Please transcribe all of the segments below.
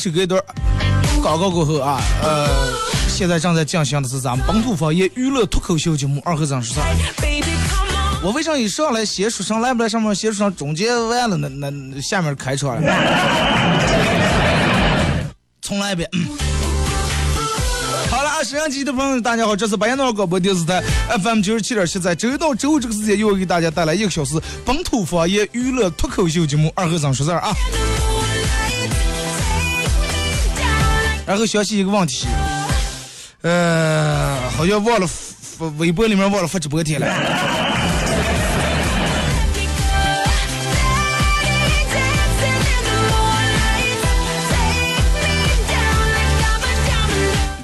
首歌一段广告过后啊，呃，现在正在进行的是咱们本土方言娱乐脱口秀节目《二和尚说事儿》。Baby, come on. 我为啥一上来先说上来不来上面先说上中间完了，那那下面开车了？重来一遍。好了，啊，摄像机的朋友大家好，这是白彦淖尔广播电视台 FM 九十七点七，在周一到周五这个时间，又给大家带来一个小时本土方言娱乐脱口秀节目《二和尚说事儿》啊。然后想起一个问题，呃，好像忘了微博里面忘了发直播贴了。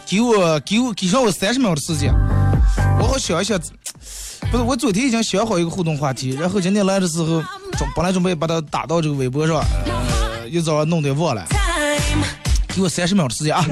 给我给我给上我三十秒的时间，我好想一想，不是我昨天已经想好一个互动话题，然后今天来的时候，准本来准备把它打到这个微博上，呃，一早弄得忘了，给我三十秒的时间啊！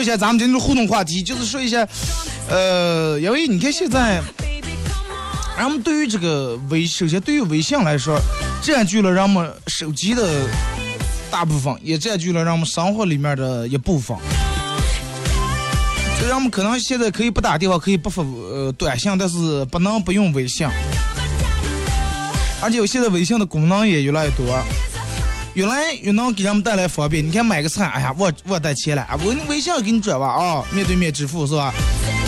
说一下咱们今天的互动话题，就是说一下，呃，因为你看现在，baby, come on. 人们对于这个微，首先对于微信来说，占据了人们手机的大部分，也占据了人们生活里面的一部分。就人们可能现在可以不打电话，可以不发呃短信，但是不能不用微信。而且我现在微信的功能也越来越多，越来越能给人们带来方便。你看买个菜，哎呀，我我带钱了，啊我微信给你转吧啊，面对面支付是吧？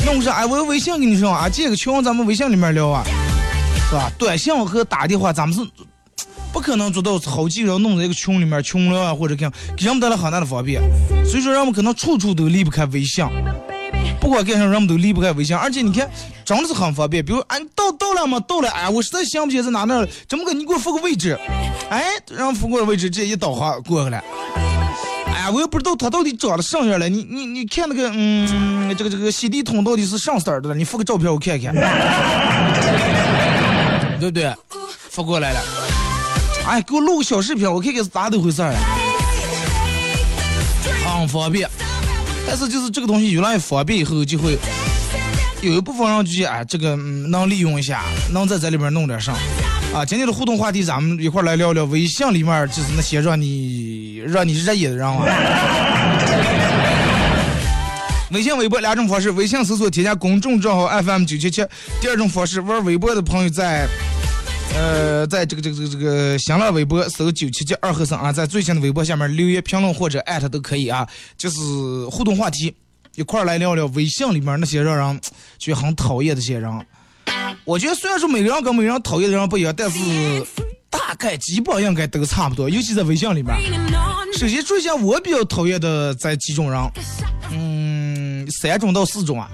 弄上，哎，我微信给你上啊，建个群咱们微信里面聊啊，是吧？短信和打电话咱们是不可能做到好几个人弄在一个群里面群聊啊，或者干，给人们带来很大的方便。所以说，人们可能处处都离不开微信。不管干啥，人们都离不开微信，而且你看，真的是很方便。比如，哎，到到了吗？到了，哎，我实在想不起来在哪那，怎么个？你给我发个位置，哎，让发过来位置，这一导航过去了。哎呀，我也不知道他到底长得什么样了。你你你看那个，嗯，这个这个洗地桶到底是上色儿的了？你发个照片我看看，对不对？发过来了。哎，给我录个小视频，我看看是咋的回事儿啊？很方便。但是就是这个东西越来越方便以后，就会有一部分人就觉得，哎，这个、能利用一下，能在这里边弄点上。啊，今天的互动话题，咱们一块来聊聊微信里面就是那些让你让你热议的人啊。微信、微博两种方式，微信搜索添加公众账号 FM 九七七。第二种方式，玩微博的朋友在，呃，在这个这个这个这个新浪微博搜九七七二和尚啊，在最新的微博下面留言评论或者艾特都可以啊，就是互动话题，一块儿来聊聊微信里面那些让人觉得很讨厌的些人。我觉得虽然说每个人跟每个人讨厌的人不一样，但是大概基本应该都差不多，尤其在微信里面。首先说一下我比较讨厌的在几种人，嗯，三种到四种啊。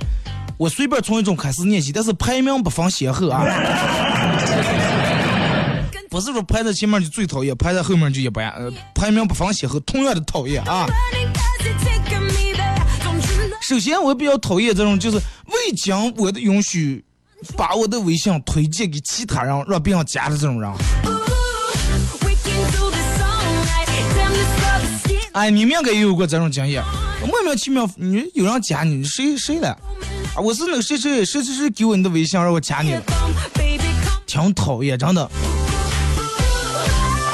我随便从一种开始念起，但是排名不分先后啊。不是说排在前面就最讨厌，排在后面就一般，呃，排名不分先后，同样的讨厌啊。首先我比较讨厌这种就是未经我的允许，把我的微信推荐给其他人，让别人加的这种人。哎，你们应该也有过这种经验，莫名其妙，你有人加你，谁谁了？啊，我是那个谁谁谁谁谁给我你的微信，让我加你了，挺讨厌，真的。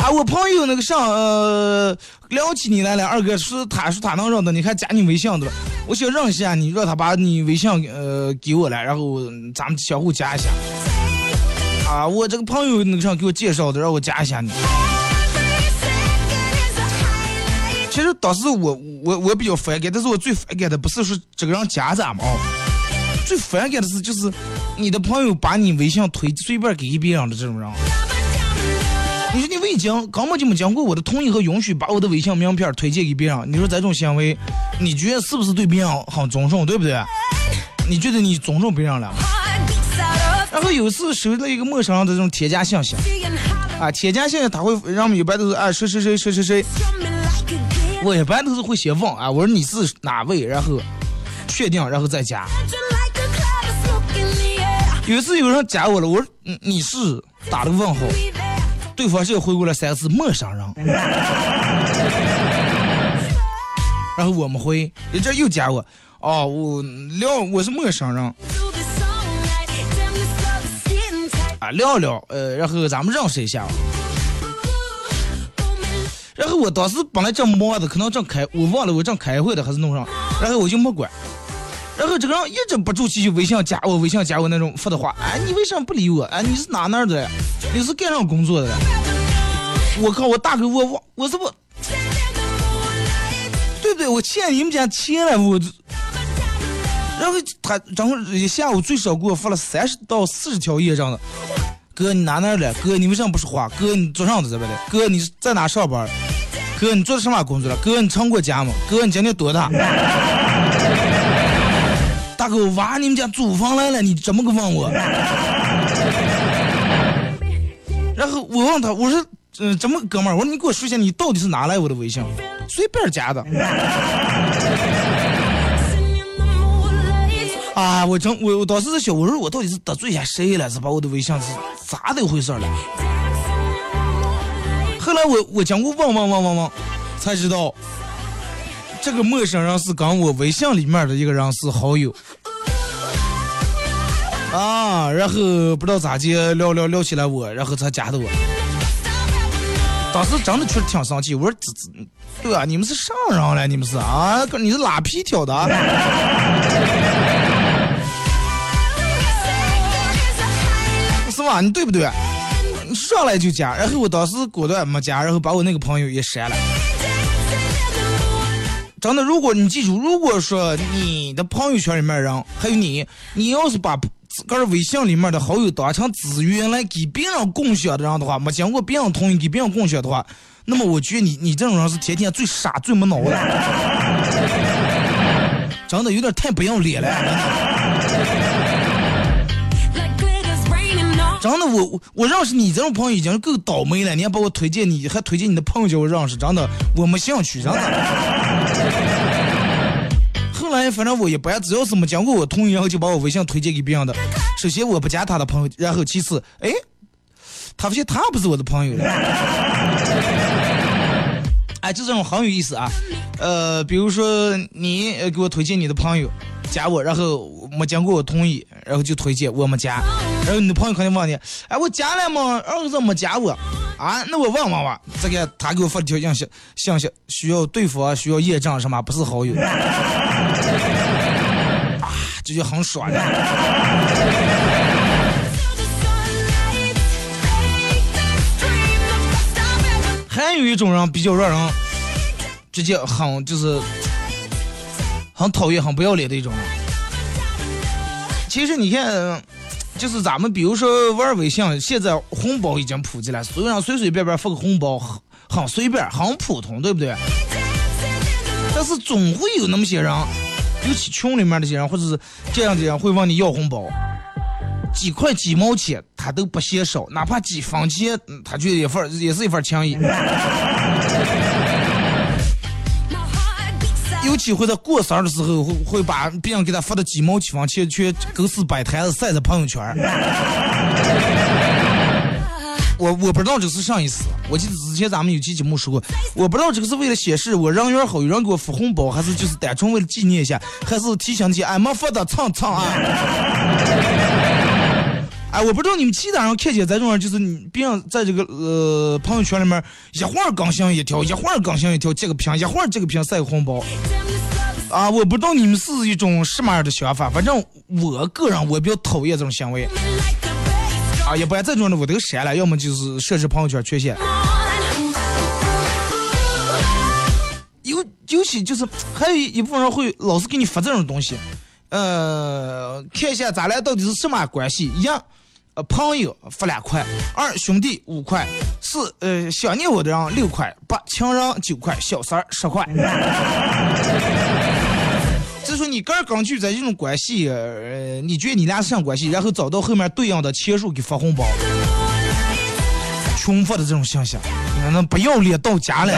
啊，我朋友那个上呃聊起你来了，二哥说他说他能认得你，还加你微信的了。我想认识下你，让他把你微信呃给我来，然后咱们相互加一下。啊，我这个朋友那个上给我介绍的，让我加一下你。其实当时我我我比较反感，但是我最反感的不是说这个人加咱们啊，最反感的是就是你的朋友把你微信推随便给别人的这种人。你说你未经根本就没经过我的同意和允许，把我的微信名片推荐给别人，你说这种行为，你觉得是不是对别人很尊重，对不对？你觉得你尊重别人了？然后有一次收到一个陌生人的这种添加信息，啊，添加信息他会让我们一般都是啊谁谁谁谁谁谁，我一般都是会先问啊，我说你是哪位，然后确定，然后再加。有一次有人加我了，我说你你是打了个问号，对方是回过来三个字陌生人，然后我们回，这又加我，哦，我聊我是陌生人。啊，聊聊，呃，然后咱们认识一下。然后我当时本来正忙的，可能正开，我忘了我正开会的还是弄上，然后我就没管。然后这个人一直不住气，就微信加我，微信加我那种发的话，哎，你为什么不理我？哎，你是哪哪的？你是干啥工作的？我靠，我大哥，我我我是不，对不对？我欠你们家钱了，我。然后他然后一下午最少给我发了三十到四十条页这样的。哥，你哪哪的？哥，你为什么不说话？哥，你做啥子在外的？哥，你在哪上班？哥，你做的什么工作了？哥，你成过家吗？哥，你今年多大？大哥，我挖你们家租房来了，你怎么个问我？然后我问他，我说，嗯，怎么哥们儿？我说你给我说一下，你到底是哪来我的微信？随便加的。啊！我真我我当时在想，我说我到底是得罪一下谁了？是把我的微信是咋的回事了？后来我我经过问问问问问，才知道这个陌生人是跟我微信里面的一个人是好友啊。然后不知道咋的聊聊聊起来我，然后才加的我。当时真的确实挺生气，我说这这对啊，你们是上人了？你们是啊？你是拉皮条的？是吧？你对不对？上来就加，然后我当时果断没加，然后把我那个朋友也删了。真的，如果你记住，如果说你的朋友圈里面人还有你，你要是把自个儿微信里面的好友当成资源来给别人共享的人的话，没经过别人同意给别人共享的话，那么我觉得你你这种人是天天最傻最没脑的，真的有点太不要脸了。真的，我我认识你这种朋友已经够倒霉了，你还把我推荐，你还推荐你的朋友叫我认识，真的我没兴趣，真的。后来反正我一般只要是没经过我同意，然后就把我微信推荐给别人的。首先我不加他的朋友，然后其次，哎，他发现他不是我的朋友了。哎，就这种很有意思啊。呃，比如说你给我推荐你的朋友。加我，然后没经过我同意，然后就推荐我没加，然后你的朋友肯定问你，哎，我加了吗？儿子没加我，啊，那我问问吧。这个他给我发的条信息，信息需要对方需要验证什么，不是好友。啊，这就很爽的。还有一种人比较让人直接很就是。很讨厌、很不要脸的一种。其实你看，就是咱们比如说玩微信，现在红包已经普及了，所有人随随便便发个红包，很很随便、很普通，对不对？但是总会有那么些人，尤其群里面那些人，或者是这样的人，会问你要红包，几块几毛钱他都不嫌少，哪怕几分钱，他觉得一份也是一份情谊。有机会在过生日的时候，会会把别人给他发的几毛几分钱，去狗屎摆摊子晒在朋友圈。我我不知道这是啥意思，我记得之前咱们有期节目说过，我不知道这个是为了显示我人缘好，有人给我发红包，还是就是单纯为了纪念一下，还是提醒起俺们发的唱唱啊。哎，我不知道你们其他人看见咱这种人，就是你别人在这个呃朋友圈里面一会儿更新一条，一会儿更新一条这个屏，一会儿这个屏晒个红包。啊，我不知道你们是一种什么样的想法，反正我个人我比较讨厌这种行为。啊，一般这种的我都删了，要么就是设置朋友圈权限。尤尤其就是还有一部分人会老是给你发这种东西，呃，看一下咱俩到底是什么关系。一样，呃，朋友发两块；二，兄弟五块；四，呃，想念我的人六块；八，情人九块；小三儿十块。就说你个人根据在这种关系，呃，你觉得你俩是啥关系，然后找到后面对应的钱数给发红包，穷发的这种现象，你看那不要脸到家了。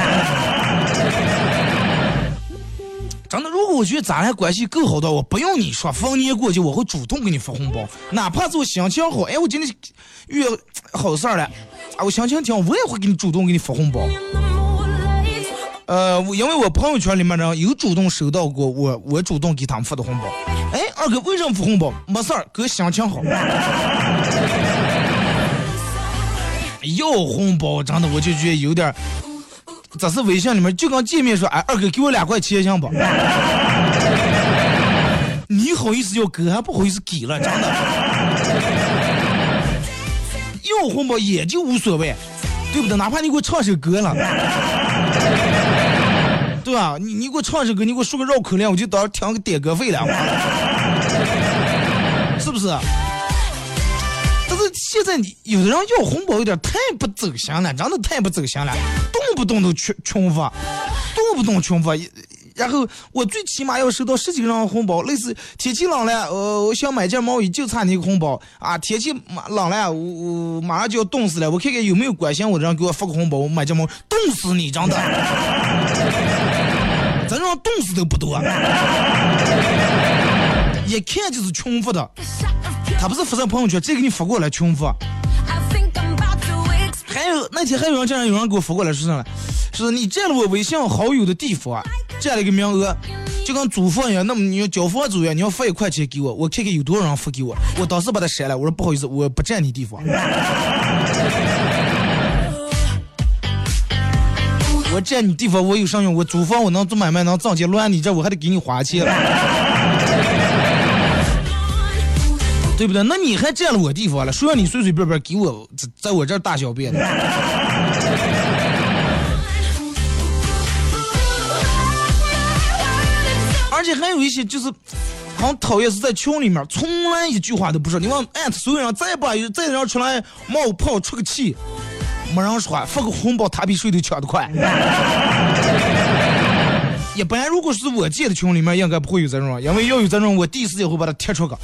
真的，如果我觉得咱俩关系够好的，我不用你说，逢年过节我会主动给你发红包，哪怕是我心情好，哎，我今天遇到好事儿了，啊，我心情挺好，我也会给你主动给你发红包。呃，因为我朋友圈里面人有主动收到过我，我主动给他们发的红包。哎，二哥为什么发红包？没事儿，哥心情好。要红包，真的我就觉得有点儿，这是微信里面就刚见面说，哎，二哥给我两块钱行不？你好意思要给，还不好意思给了，真的。要红包也就无所谓，对不对？哪怕你给我唱首歌了。对吧？你你给我唱首歌，你给我说个绕口令，我就当听个点歌费了，是不是？现在你有的人要红包有点太不走心了，真的太不走心了，动不动都穷穷发，动不动穷发。然后我最起码要收到十几个人红包，类似天气冷了，呃，我想买件毛衣，就差你一个红包啊。天气冷了，我我马上就要冻死了，我看看有没有关心我的人给我发个红包，我买件毛，冻死你，真的。咱这种冻死都不多，一看就是穷发的。他不是发在朋友圈，直接给你发过来穷发。还有那天还有人这样，有人给我发过来说啥了？是你占了我微信好友的地方，占了一个名额，就跟租房一样。那么你要交房租呀，你要发一块钱给我，我看看有多少人发给我。我当时把他删了，我说不好意思，我不占你地方。我占你地方，我有啥用？我租房我能做买卖，能挣钱，乱你这我还得给你花钱，对不对？那你还占了我地方了，谁让你随随便便给我在在我这儿大小便的？而且还有一些就是很讨厌，是在群里面从来一句话都不说。你往艾特所有人，再把再让出来冒泡出个气。没人说，发个红包他比谁都抢得快。一般如果是我建的群里面，应该不会有这种，因为要有这种，我第一时间会把它贴出个。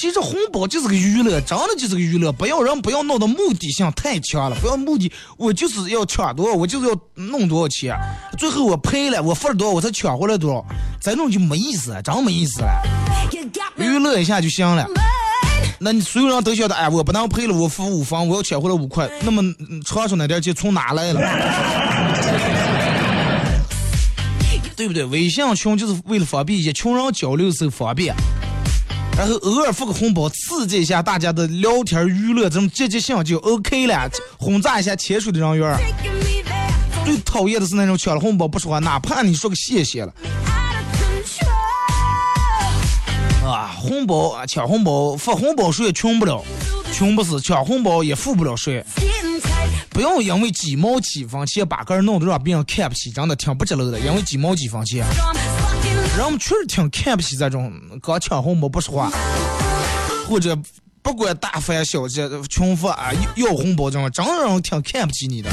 其实红包就是个娱乐，真的就是个娱乐，不要人不要闹的目的性太强了，不要目的，我就是要抢多少，我就是要弄多少钱，最后我赔了，我付了多少，我才抢回来多少，这种就没意思，真没意思了，娱乐一下就行了。那你所有人都晓得，哎，我不能赔了，我付五分，我要抢回来五块，那么长出那点钱从哪来了？对不对？微信群就是为了方便，一些穷人交流时候方便，然后偶尔发个红包，刺激一下大家的聊天娱乐，这种积极性就 OK 了，轰炸一下潜水的人员。最讨厌的是那种抢了红包不说话，哪怕你说个谢谢了。啊，红包啊，抢红包，发红包谁也穷不了，穷不死，抢红包也富不了谁。不要因为几毛几分钱把个人弄得让别人看不起，真的挺不值了的。因为几毛几分钱，人们确实挺看不起这种刚抢红包不说话，或者不管大发小节穷富啊要红包这种，真让人挺看不起你的。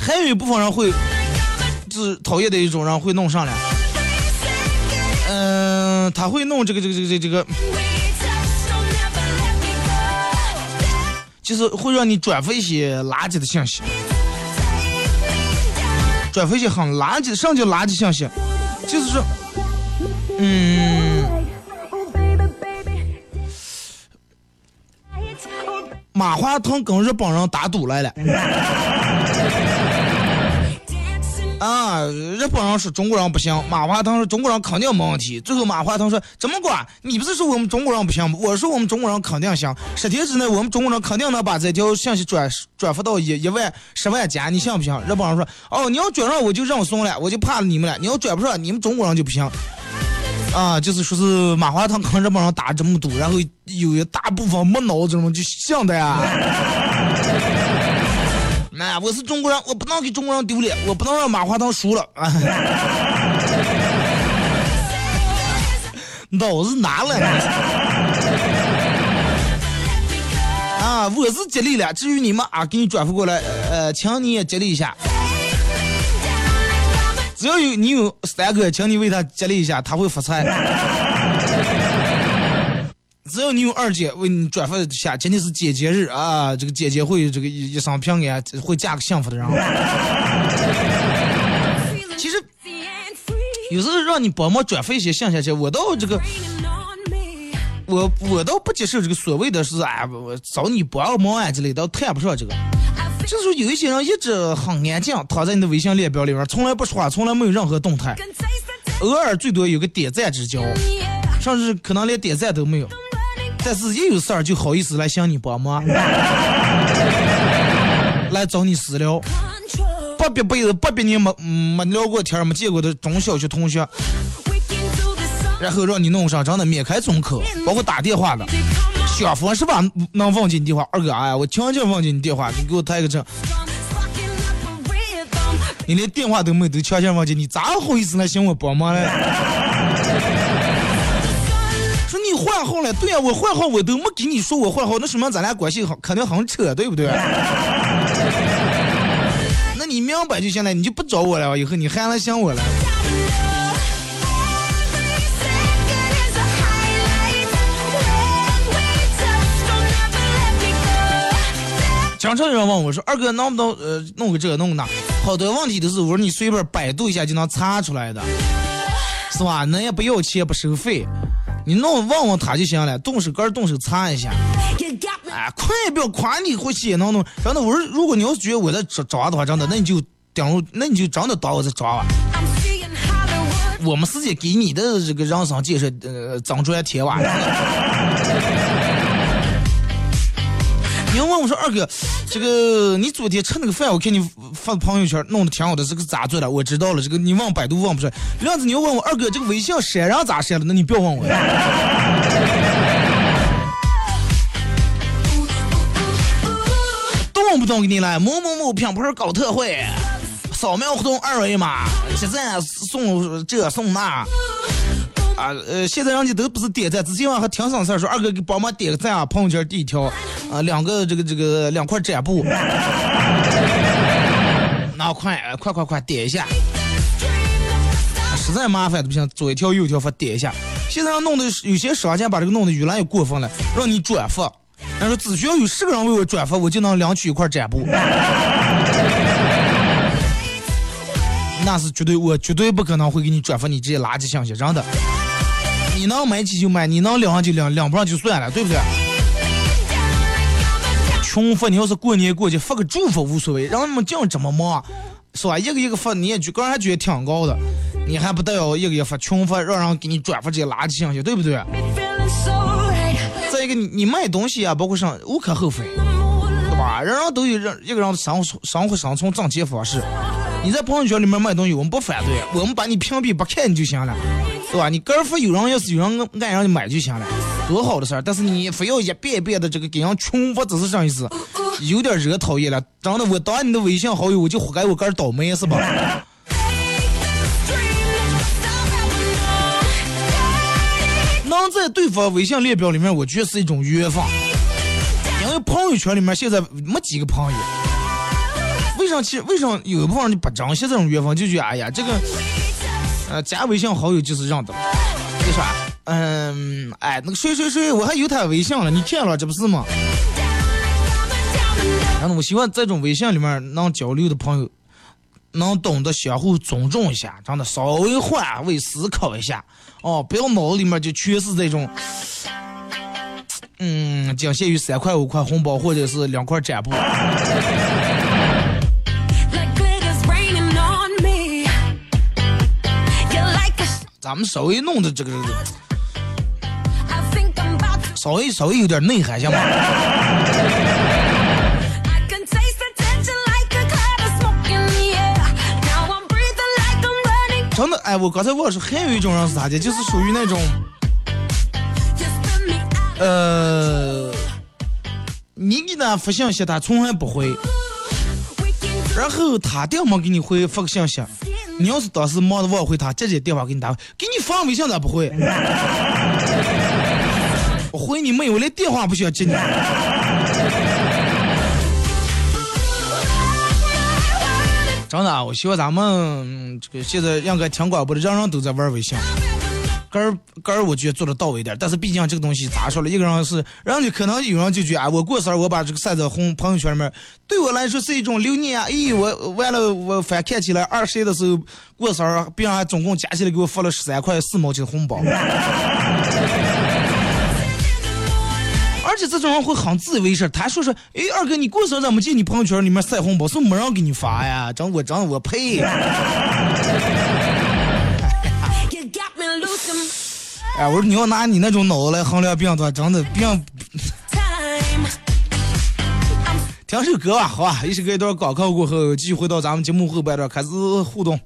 还有一部分人会，就是讨厌的一种人会弄上来，嗯、他会弄这个这个这个这个这个，就是会让你转发一些垃圾的信息，转发一些很垃圾的，什么叫垃圾信息？就是说，嗯，马化腾跟日本人打赌来了。啊，日本人说中国人不行，马化腾说中国人肯定没问题。最后马化腾说怎么管，你不是说我们中国人不行吗？我说我们中国人肯定行，十天之内我们中国人肯定能把这条信息转转发到一一万十万加，你信不信？日本人说哦，你要转上我就认怂了，我就怕你们了。你要转不上，你们中国人就不行。啊，就是说是马化腾跟日本人打这么赌，然后有一大部分没脑子人就信的呀。那我是中国人，我不能给中国人丢脸，我不能让马化腾输了啊！脑子拿了 啊！我是接力了，至于你们啊，给你转发过来，呃，请你也接力一下。只要有你有三个，请你为他接力一下，他会发财。只要你有二姐为你转发一下，今天是姐姐日啊！这个姐姐会这个一一生平安，会嫁个幸福的人。其实有时候让你帮忙转发一些信息，我倒这个，我我倒不接受这个所谓的是啊，我找你帮忙啊之类的，谈不上这个。就是说有一些人一直很安静，躺在你的微信列表里面，从来不说话，从来没有任何动态，偶尔最多有个点赞之交，甚至可能连点赞都没有。但是一有事儿就好意思来向你帮忙，来找你私聊，不别辈子不比你没没聊过天没见过的中小学同学，然后让你弄上真的免开中口，包括打电话的，小峰是吧？能忘记你电话？二哥哎呀，我强行忘记你电话，你给我抬个证。你连电话都没，都强行忘记，你咋好意思来向我帮忙嘞？换号了，对呀、我换号我都没给你说我换号，那说明咱俩关系好，肯定很扯，对不对？那你明白就行了，你就不找我了，以后你还来想我了。经常有人问我说：“二哥，能不能呃弄个这弄个那？”好多问题都是我说你随便百度一下就能查出来的，是吧？那也不要钱不收费，你弄问问他就行了，动手干动手擦一下。哎，快不要夸你回去也能弄。真的，我说如果你要是觉得我在抓抓的话，真的，那你就顶入，那你就真的当我在抓吧。我们直接给你的这个人生建设呃增砖添瓦。你要问我说二哥，这个你昨天吃那个饭，我看你发朋友圈弄得挺好的，这个咋做的？我知道了，这个你问百度问不出来。这样子你要问我二哥，这个微信删人咋删的？那你不要问我。动不动给你来某某某品牌搞特惠，扫描活动二维码，现在送这送那。啊，呃，现在人家都不是点赞，之前我还挺省事儿，说二哥给帮忙点个赞啊，朋友圈第一条，啊，两个这个这个两块展布，那快快快快点一下，实在麻烦的不行，左一条右一条发点一下。现在弄的有些商家把这个弄得越来越过分了，让你转发，然后只需要有十个人为我转发，我就能领取一块展布。那是绝对，我绝对不可能会给你转发你这些垃圾信息，真的。你能买起就买，你能领上就领，领不上就算了，对不对？穷发，你要是过年过节发个祝福无所谓，让他们净这么忙，是吧？一个一个发，你也觉个人还觉得挺高的，你还不得要一个一个发穷发，让人给你转发这些垃圾信息，对不对？再一个，你你卖东西啊，包括上无可厚非，对吧？人人都有人一个人的生生活生存挣钱方式。你在朋友圈里面卖东西，我们不反对，我们把你屏蔽不看你就行了，对吧？你个人说有人要是有人爱让你买就行了，多好的事儿。但是你非要一遍一遍的这个给人群发，只是这意思，有点惹讨厌了。真的，我当你的微信好友，我就活该我个人倒霉是吧？能在对方微信列表里面，我觉得是一种缘分，因为朋友圈里面现在没几个朋友。为啥？其实为啥有一部分人就不珍惜这种缘分，就觉得哎呀，这个，呃，加微信好友就是让的，为啥？嗯，哎，那个谁谁谁，我还有他微信了，你见了这不是吗？然后我希望这种微信里面能交流的朋友，能懂得相互尊重一下，真的稍微换位思考一下，哦，不要脑子里面就全是这种，嗯，仅限于三块五块红包或者是两块展布。咱们稍微弄的这个这个，稍微稍微有点内涵，行吗？真的，哎，我刚才我说还有一种人是咋的？就是属于那种，呃，你给他发信息，他从来不回，然后他要么给你回复个信息。你要是当时忙的忘回他，直接电话给你打，给你发微信咋不回？我回你没有，连电话不需要接你。真的，我希望咱们这个现在应该听广播的人人都在玩微信。根儿根儿，我觉得做的到位一点，但是毕竟这个东西咋说了，一个人是，然后你可能有人就觉得，啊，我过生日我把这个晒在红朋友圈里面，对我来说是一种留念啊。咦，我完了，我翻看起来二十的时候过生日，别人还总共加起来给我发了十三块四毛钱的红包。而且这种人会很自以为是，他说说，哎，二哥，你过生日怎么见你朋友圈里面晒红包，是没人给你发呀？真我真我呸！哎，我说你要拿你那种脑子来衡量别人的话，真的病听首歌吧，好吧，一首歌一段广告过后，继续回到咱们节目后半段开始互动。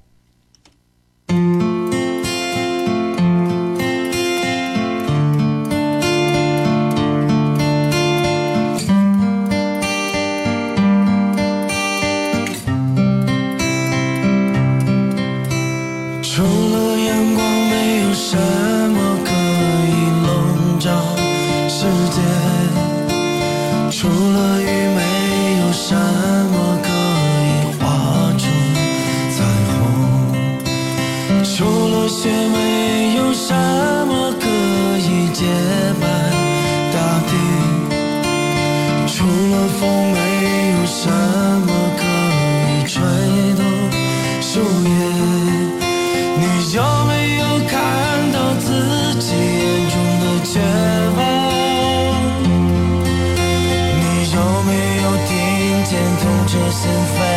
痛彻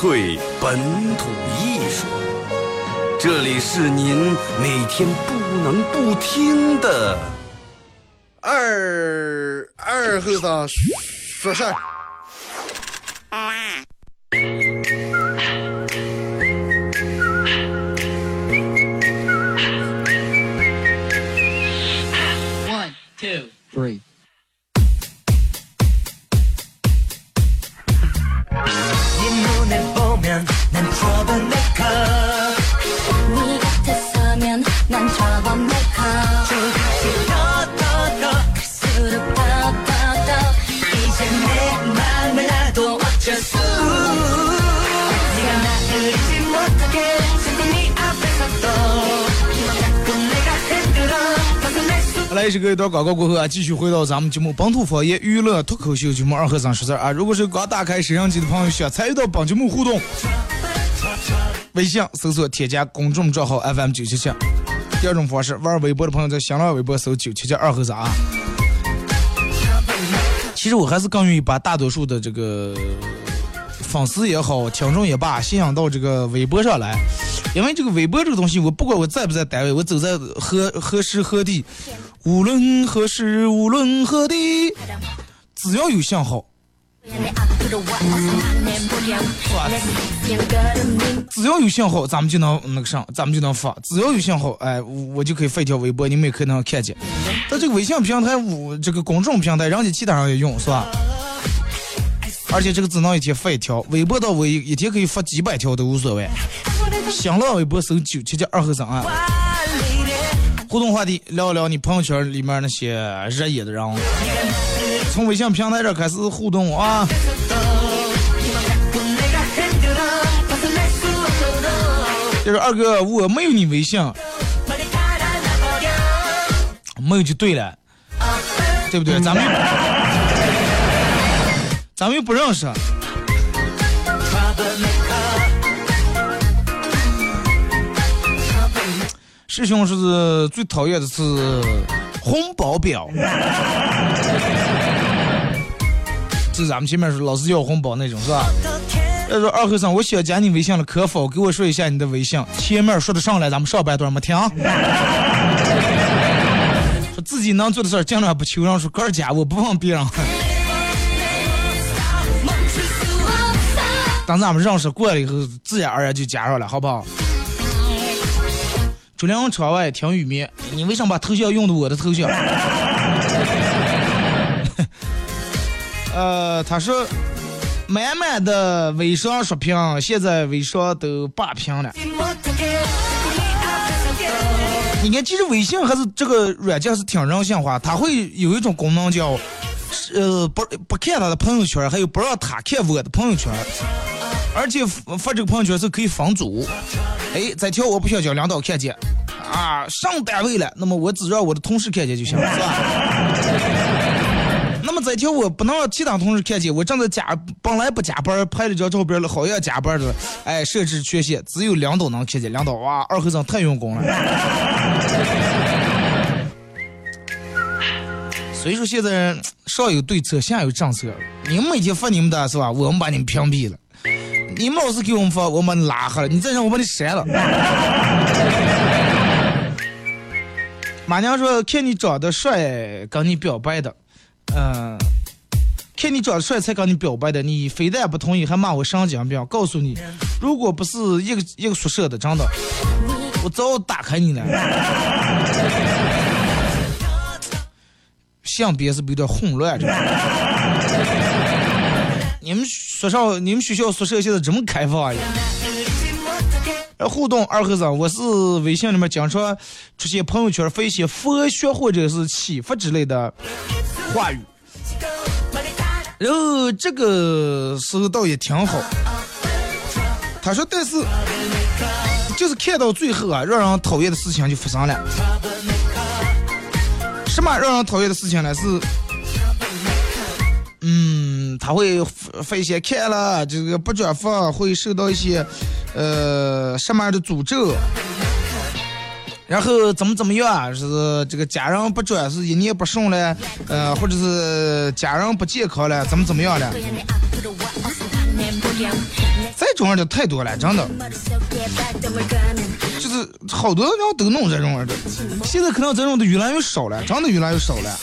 退本土艺术，这里是您每天不能不听的二二后生说事儿。广告过后啊，继续回到咱们节目本土方言娱乐脱口秀节目二和尚说事儿啊。如果是刚打开摄像机的朋友，想参与到本节目互动，微信搜索添加公众账号 FM 九七七。第二种方式，玩微博的朋友在新浪微博搜九七七二和三啊。其实我还是更愿意把大多数的这个粉丝也好，听众也罢，吸引到这个微博上来，因为这个微博这个东西，我不管我在不在单位，我走在何何时何地，无论何时，无论何地，只要有信号。只要有信号，咱们就能那个上，咱们就能发。只要有信号，哎，我就可以发一条微博，你们也可以能看见。在这个微信平台，我这个公众平台，人家其他人也用，是吧？而且这个只能一天发一条，微博到微一天可以发几百条都无所谓。新浪微博搜九七七二和三啊。互动话题，聊一聊你朋友圈里面那些热议的人。从微信平台这开始互动啊。就是二哥，我没有你微信，没有就对了，对不对？咱们咱们又不认识。师兄是最讨厌的是红包表，就咱们前面说老是要红包那种，是吧？要说二和尚，我想加你微信了，可否给我说一下你的微信？前面说的上来，咱们上半段没听。说自己能做的事儿尽量不求人，说个儿加我不问别人。等咱们认识过了以后，自然而然就加上了，好不好？九零后窗外听雨绵，你为什么把头像用的我的头像？呃，他说满满的微商刷屏，现在微商都霸屏了。你看，其实微信还是这个软件是挺人性化，它会有一种功能叫，呃，不不看他的朋友圈，还有不让他看我的朋友圈。而且发这个朋友圈是可以分组，哎，这条我不想叫领导看见，啊，上单位了，那么我只让我的同事看见就行了，是吧？那么这条我不能让其他同事看见，我正在加，本来不加班，拍了张照片了，好像加班的，哎，设置权限，只有领导能看见，领导哇，二和尚太用功了。所以说现在上有对策，下有政策。你们每天发你们的是吧？我们把你们屏蔽了。你们老是给我们发，我们拉黑了。你再让我把你删了。马娘说：“看你长得帅，跟你表白的，嗯、看你长得帅才跟你表白的，你非但不同意，还骂我神经病。告诉你，如果不是一个一个宿舍的，真的，我早打开你了。性别是不是有点混乱？你们学校，你们学校宿舍现在这么开放呀？互动二和尚，我是微信里面经常出现朋友圈发一些佛学或者是启发之类的话语，然后这个时候倒也挺好。他说，但是就是看到最后啊，让人讨厌的事情就发生了。什么让人讨厌的事情呢？是，嗯，他会发一些看了这个不转发会受到一些呃什么样的诅咒，然后怎么怎么样啊，是这个家人不转是一年不顺了，呃，或者是家人不健康了，怎么怎么样了？这种的太多了，真的。就是好多人都弄这种的，现在可能这种的越来越少了，真的越来越少了。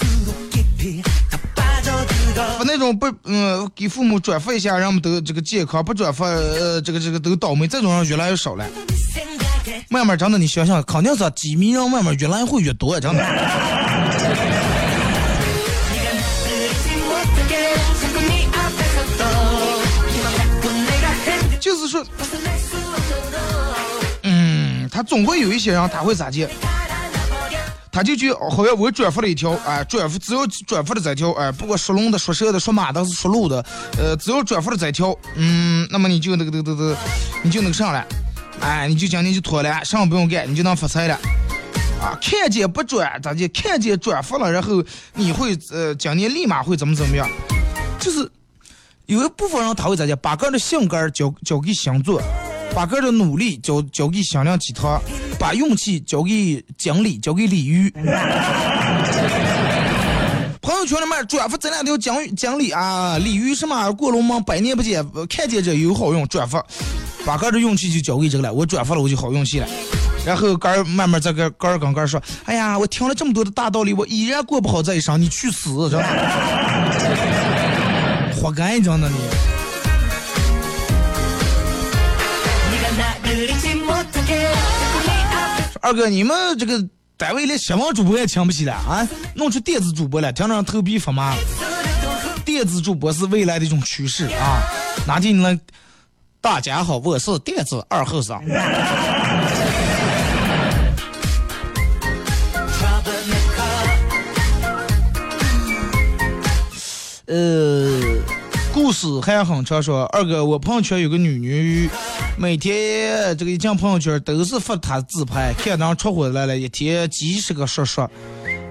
把那种不嗯给父母转发一下，让我们都这个健康；不转发呃这个这个都倒霉，这种人越来越少了。慢慢真的，你想想，肯定是机迷人慢慢越来会越多，真的。就是说，嗯，他总会有一些人他会咋地，他就去好像我转发了一条，哎，转发只要转发了这条，哎，不管说龙的、说蛇的、说马的、是说鹿的，呃，只要转发了这条，嗯，那么你就那个、那个、那个，你就能上来，哎，你就今天就妥了，啥不用干，你就能发财了。啊，看见不转咋地？看见转发了，然后你会呃，今年立马会怎么怎么样？就是有一部分人他会咋地？把个人的性格交交给星座，把个人的努力交交给星亮鸡汤，把运气交给经理，交给鲤鱼。朋友圈里面转发咱俩条讲讲理啊，鲤鱼什么过龙门百年不见，看见这有好运，转发，把哥的运气就交给这个了。我转发了，我就好运气了。然后哥儿慢慢在个哥儿跟哥儿说：“哎呀，我听了这么多的大道理，我依然过不好这一生，你去死！”真的，活该，真的你。二哥，你们这个单位连新闻主播也请不起了啊？弄出电子主播了，听着头皮发麻。电子主播是未来的一种趋势啊！哪天你能？大家好，我是电子二后生。呃，故事还很长，说二哥，我朋友圈有个女女，每天这个一进朋友圈都是发她自拍，看当出火来了，一天几十个说说。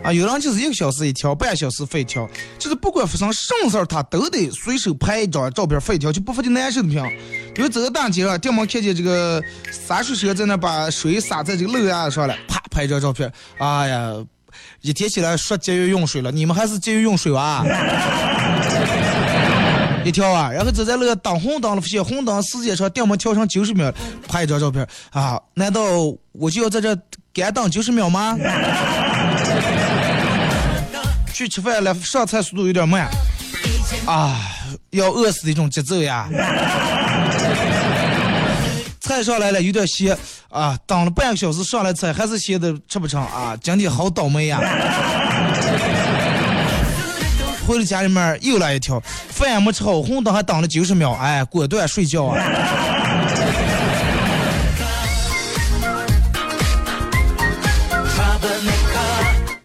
啊，有人就是一个小时一条，半小时发一条，就是不管发生什么事儿，他都得随手拍一张照片发一条，就不发就难受的很。比如走到大街上，掉毛看见这个洒水车在那把水洒在这个路牙上了，啪拍一张照片，哎呀，一天起来说节约用水了，你们还是节约用水吧？一条啊，然后走在那个等红灯了，写红灯时间长，掉毛调成九十秒，拍一张照片啊？难道我就要在这干等九十秒吗？去吃饭了，上菜速度有点慢，啊，要饿死的一种节奏呀！菜上来了，有点咸啊，等了半个小时上来菜还是咸的，吃不成啊！今天好倒霉呀！回了家里面又来一条，饭也没吃好，红灯还等了九十秒，哎，果断睡觉啊！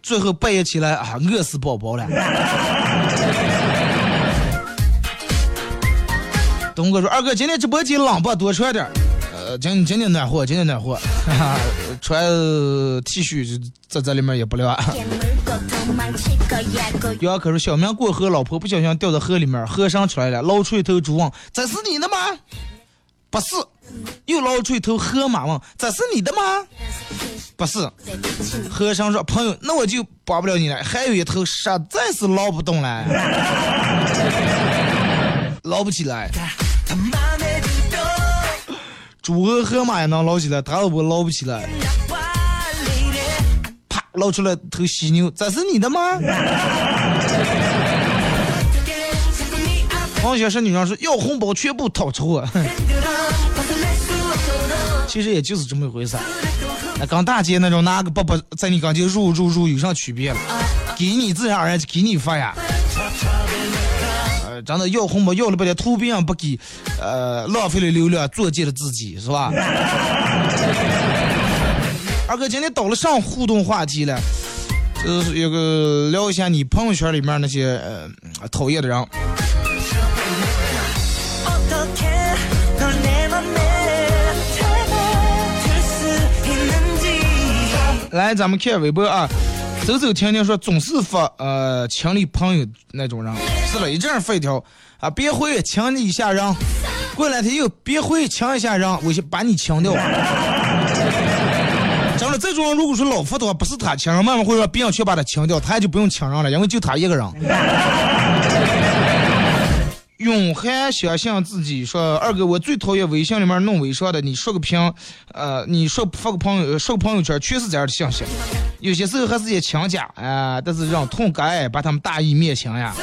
最后半夜起来啊，饿死宝宝了。东哥说：“二哥，今天直播间冷不？多穿点。呃，今今天暖和，今天暖和，哈哈，穿 T 恤在这里面也不凉。”杨可说：“小明过河，老婆不小心掉到河里面，和尚出来了，捞出一头猪问：这是你的吗？不是。又捞出一头河马问：这是你的吗？不是。和尚说：朋友，那我就帮不了你了，还有一头实在是捞不动了，捞不起来。猪和河马也能捞起来，他我捞不起来。啪，捞出来头犀牛，这是你的吗？王先生女生说要红包全部掏出啊！其实也就是这么一回事。那跟大街那种拿个包包在你跟前入入入有啥区别了？给你自然而然就给你发呀。呃，真的要红包要了半天，图别人不给，呃，浪费了流量，作践了自己，是吧？二哥今天到了上互动话题了，就是有个聊一下你朋友圈里面那些呃讨厌的人。来，咱们看微博啊，走走停停说总是发呃清理朋友那种人，是了一阵发一条啊，别回亲你一下人，过两天又别回亲一下人，我先把你清掉。真的，这种人如果说老夫的话，不是他亲人，慢慢会让别人去把他清掉，他也就不用亲人了，因为就他一个人。永汉相信自己说二哥，我最讨厌微信里面弄微商的，你说个屏，呃，你说发个朋友说个朋友圈，全是这样的信息，有些时候还是些亲家啊、但是让痛改把他们大义灭亲呀。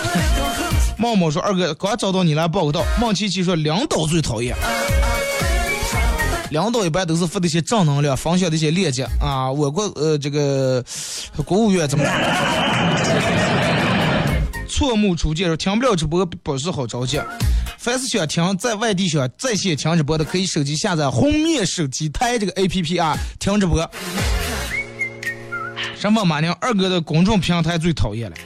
茂茂说二哥刚找到你来报个到，孟琪琪说领导最讨厌。领导一般都是发的一些正能量，分享的一些链接啊。我国呃这个国务院怎么错目出界，说听不了直播不是好着急。凡是想听在外地想在线听直播的，可以手机下载红面手机台这个 APP 啊，听直播。什么马娘二哥的公众平台最讨厌了。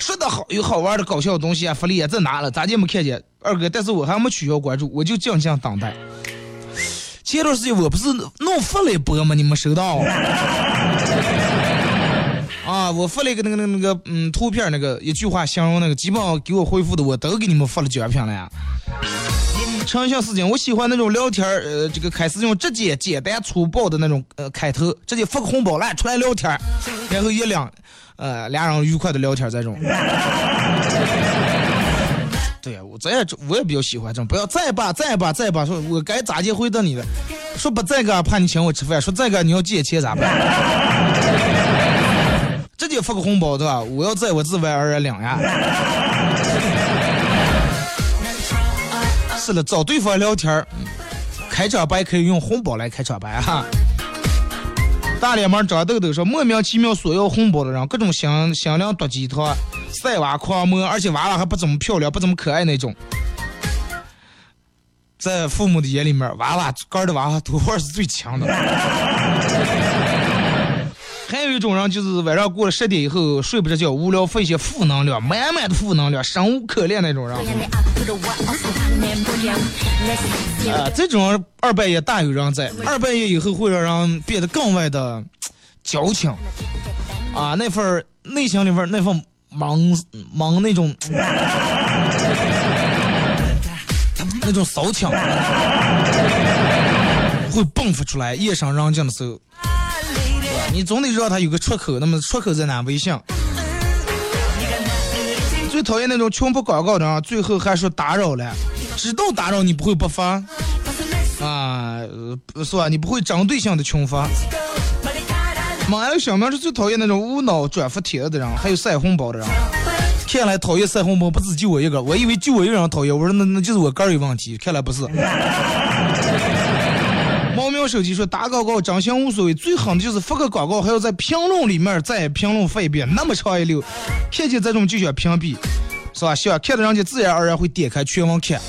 说的好有好玩的搞笑的东西啊，福利也在拿了，咋就没看见二哥？但是我还没取消关注，我就静静等待。前段时间我不是弄发了一波吗？你们收到？我发了一个那个那个那个嗯图片，那个一句话形容那个，基本上给我回复的我都给你们发了奖品了呀。诚信事情，我喜欢那种聊天，呃，这个开始用直接、简单、粗暴的那种呃开头，直接发个红包来出来聊天，然后一两，呃，俩人愉快的聊天这种。对呀，我这也我也比较喜欢这种，不要再吧再吧再吧，说我该咋接回答你了，说不在个怕你请我吃饭，说在个你要借钱咋办？直接发个红包对吧？我要在我自外而两呀。是了，找对方聊天儿，开场白可以用红包来开场白哈。大脸猫长痘痘说，莫名其妙索要红包的人，各种香香亮剁鸡汤、晒娃狂摸，而且娃娃还不怎么漂亮，不怎么可爱那种。在父母的眼里面，娃娃干的娃娃多半是最强的。还有一种人就是晚上过了十点以后睡不着觉，无聊发一些负能量，满满的负能量，生无可恋那种人。啊，这种二半夜大有人在，二半夜以后会让人变得更外的矫情，啊，那份内心里边那份忙忙那种那种骚情会迸发出来，夜深人静的时候。你总得让他有个出口，那么出口在哪？微信。最讨厌那种穷不广告的啊，最后还说打扰了，知道打扰你不会不发啊，呃是吧？你不会针对性的穷发。妈呀，小明是最讨厌那种无脑转发帖子的人，还有晒红包的人。看来讨厌晒红包不止就我一个，我以为就我一个人讨厌，我说那那就是我个儿有问题，看来不是。手机说打广告真心无所谓，最狠的就是发个广告还要在评论里面再评论发一遍，那么长一溜，看见这种就想屏蔽，是吧？想看的人家自然而然会点开全网看，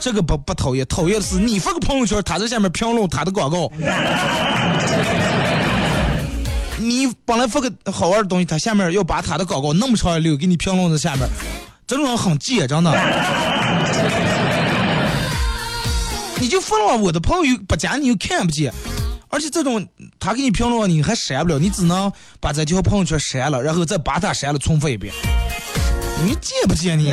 这个不不讨厌，讨厌的是你发个朋友圈，他在下面评论他的广告。你本来发个好玩的东西，他下面要把他的广告那么长一溜给你评论在下面，这种人很贱，真的。你就发了，我的朋友不加你又看不见，而且这种他给你评论你还删不了，你只能把这条朋友圈删了，然后再把他删了重发一遍。你贱不贱你？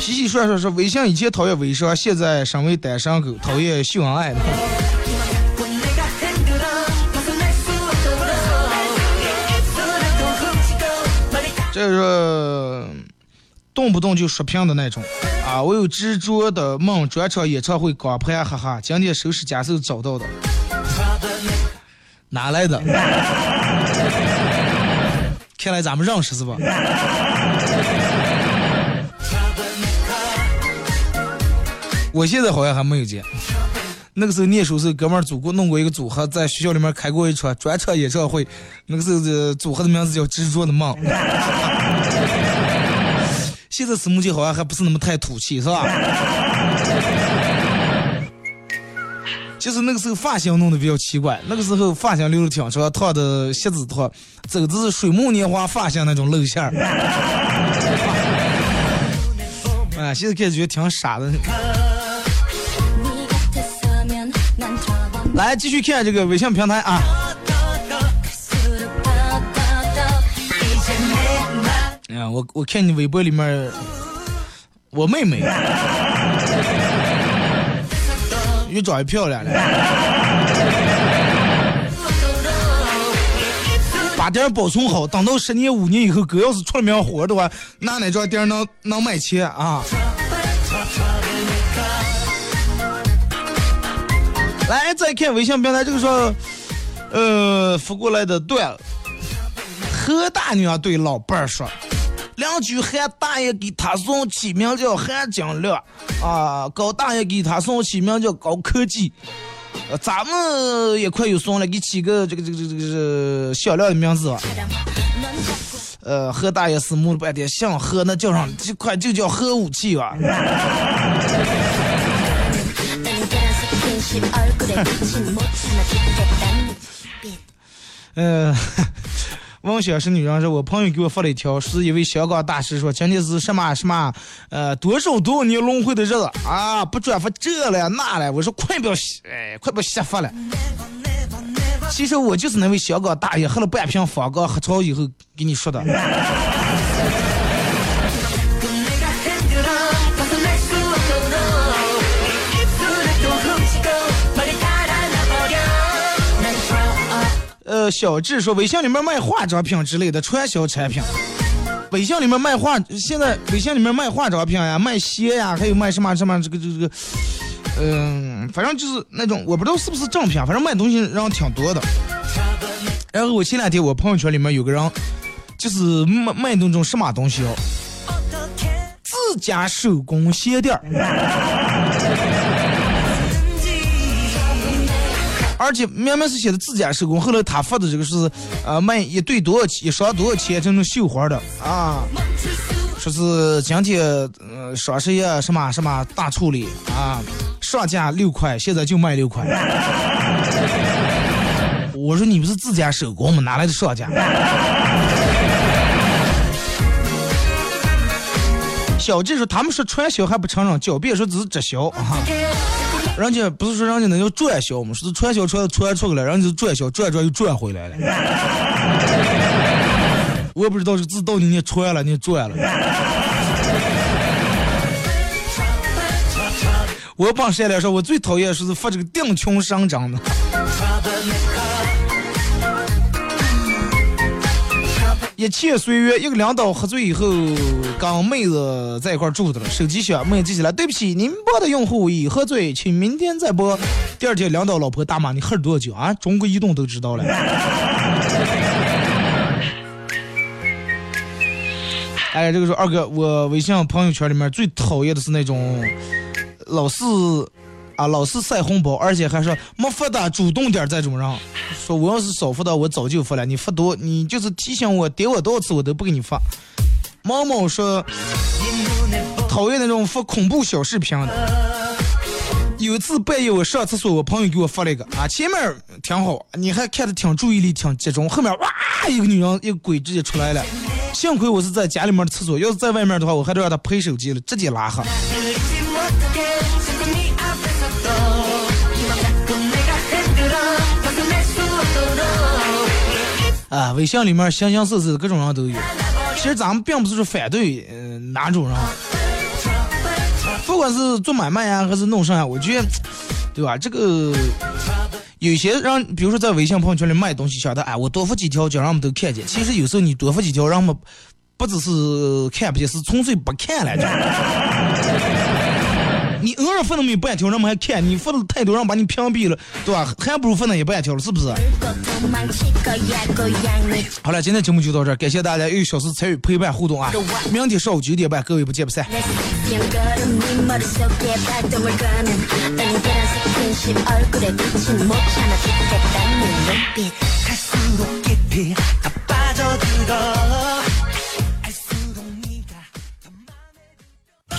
洗洗涮涮说微信以前讨厌微商，现在身为单身狗讨厌秀恩爱的。这是动不动就刷屏的那种啊！我有执着的梦，专场演唱会光盘，哈哈！今天收拾家时候找到的，哪来的？看来咱们认识是吧？我现在好像还没有见。那个时候念书时候，哥们儿组过弄过一个组合，在学校里面开过一场专场演唱会。那个时候的组合的名字叫《执着的梦》。现在私募界好像还不是那么太土气，是吧？就是那个时候发型弄得比较奇怪，那个时候发型留的挺长，烫的锡纸烫，走的是水木年华发型那种露馅儿。哎，现在感觉得挺傻的。来继续看这个微信平台啊。我我看你微博里面，我妹妹越长越漂亮了。把店保存好，等到十年五年以后，哥要是出了名火的话，那哪家店能能卖钱啊？来，再看微信平台，这个说，呃，发过来的段，何大娘对老伴儿说，邻居韩大爷给他送起名叫韩金亮，啊，高大爷给他送起名叫高科技，呃，咱们也快有送了，给起个这个这个这个这个响亮的名字吧。呃，何大爷思慕了半天，想何那叫上这快就叫核武器吧。呃，王小是女人，是我朋友给我发了一条，是一位小港大师说，今天是什么什么，呃，多少多少年轮回的日子啊，不转发这了那了，我说快不要，哎，快不要瞎发了。其实我就是那位小港大爷，喝了半瓶方刚喝超以后给你说的。呃，小智说微信里面卖化妆品之类的传销产品。微信里面卖化，现在微信里面卖化妆品呀，卖鞋呀，还有卖什么什么这个这个，嗯、反正就是那种我不知道是不是正品，反正卖东西人挺多的。然后我前两天我朋友圈里面有个人，就是卖卖那种什么东西哦，自家手工鞋垫。而且明明是写的自家手工，后来他发的这个是，呃，卖一对多少钱，一双多少钱，这种绣花的啊，说是今天呃双十一什么什么大处理啊，上架六块，现在就卖六块。我说你不是自家手工吗？哪来的上架？小智说他们说传销还不承认，狡辩说只是直销啊。人家不是说人家那叫转销吗？说是传销传传出去了，人家就转销，转转又转回来了。我也不知道这个字到底念传了，你转了。我帮谁来说，我最讨厌是发这个定群上涨的。一切随缘。一个领导喝醉以后，跟妹子在一块住的了，手机响，妹子接起来，对不起，您拨的用户已喝醉，请明天再拨。第二天，领导老婆大骂你喝了多少酒啊？中国移动都知道了。哎，这个时候二哥，我微信朋友圈里面最讨厌的是那种老是啊老是塞红包，而且还说没发的主动点儿这种人。说我要是少发的，我早就发了。你发多，你就是提醒我点我多少次，我都不给你发。毛毛说讨厌那种发恐怖小视频的。有一次半夜我上厕所，我朋友给我发了一个啊，前面挺好，你还看的挺注意力挺集中，后面哇一个女人一个鬼直接出来了。幸亏我是在家里面的厕所，要是在外面的话，我还得让他赔手机了，直接拉黑。啊，微信里面形形色色的各种人都有。其实咱们并不是说反对呃哪种人，不管是做买卖呀，还是弄啥呀，我觉得，对吧？这个有些让，比如说在微信朋友圈里卖东西，晓得哎，我多发几条，就让他们都看见。其实有时候你多发几条，让我们不只是看不见，是纯粹不看了就。你偶尔发那么一半条，人们还看；你发的太多，让把你屏蔽了，对吧？还不如发那一半条了，是不是？好了，今天节目就到这儿，感谢大家一个小时参与陪伴互动啊！明天上午九点半，各位不见不散。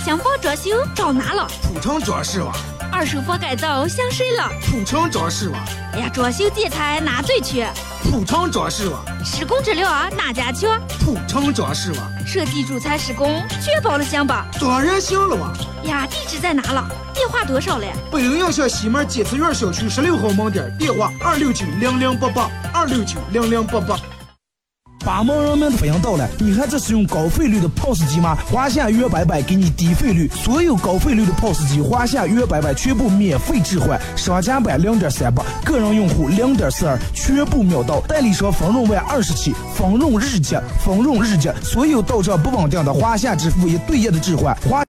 想包装修找哪了？普城装饰网，二手房改造想谁了？普城装饰网，哎呀，装修建材哪最缺？普城装饰网，施工质量啊哪家强？普城装饰网，设计主材施工确保了行吧？当然行了嘛！呀，地址在哪了？电话多少嘞？北陵印象西门金慈园小区十六号门店，电话二六九零零八八二六九零零八八。巴蒙人民的反应到了，你还这是用高费率的 POS 机吗？华夏约白白给你低费率，所有高费率的 POS 机，华夏约白白全部免费置换，商家版零点三八，个人用户零点四二，全部秒到，代理商丰润万二十起，分润日结，丰润日结，所有到账不稳定的华夏支付一对一的置换，华。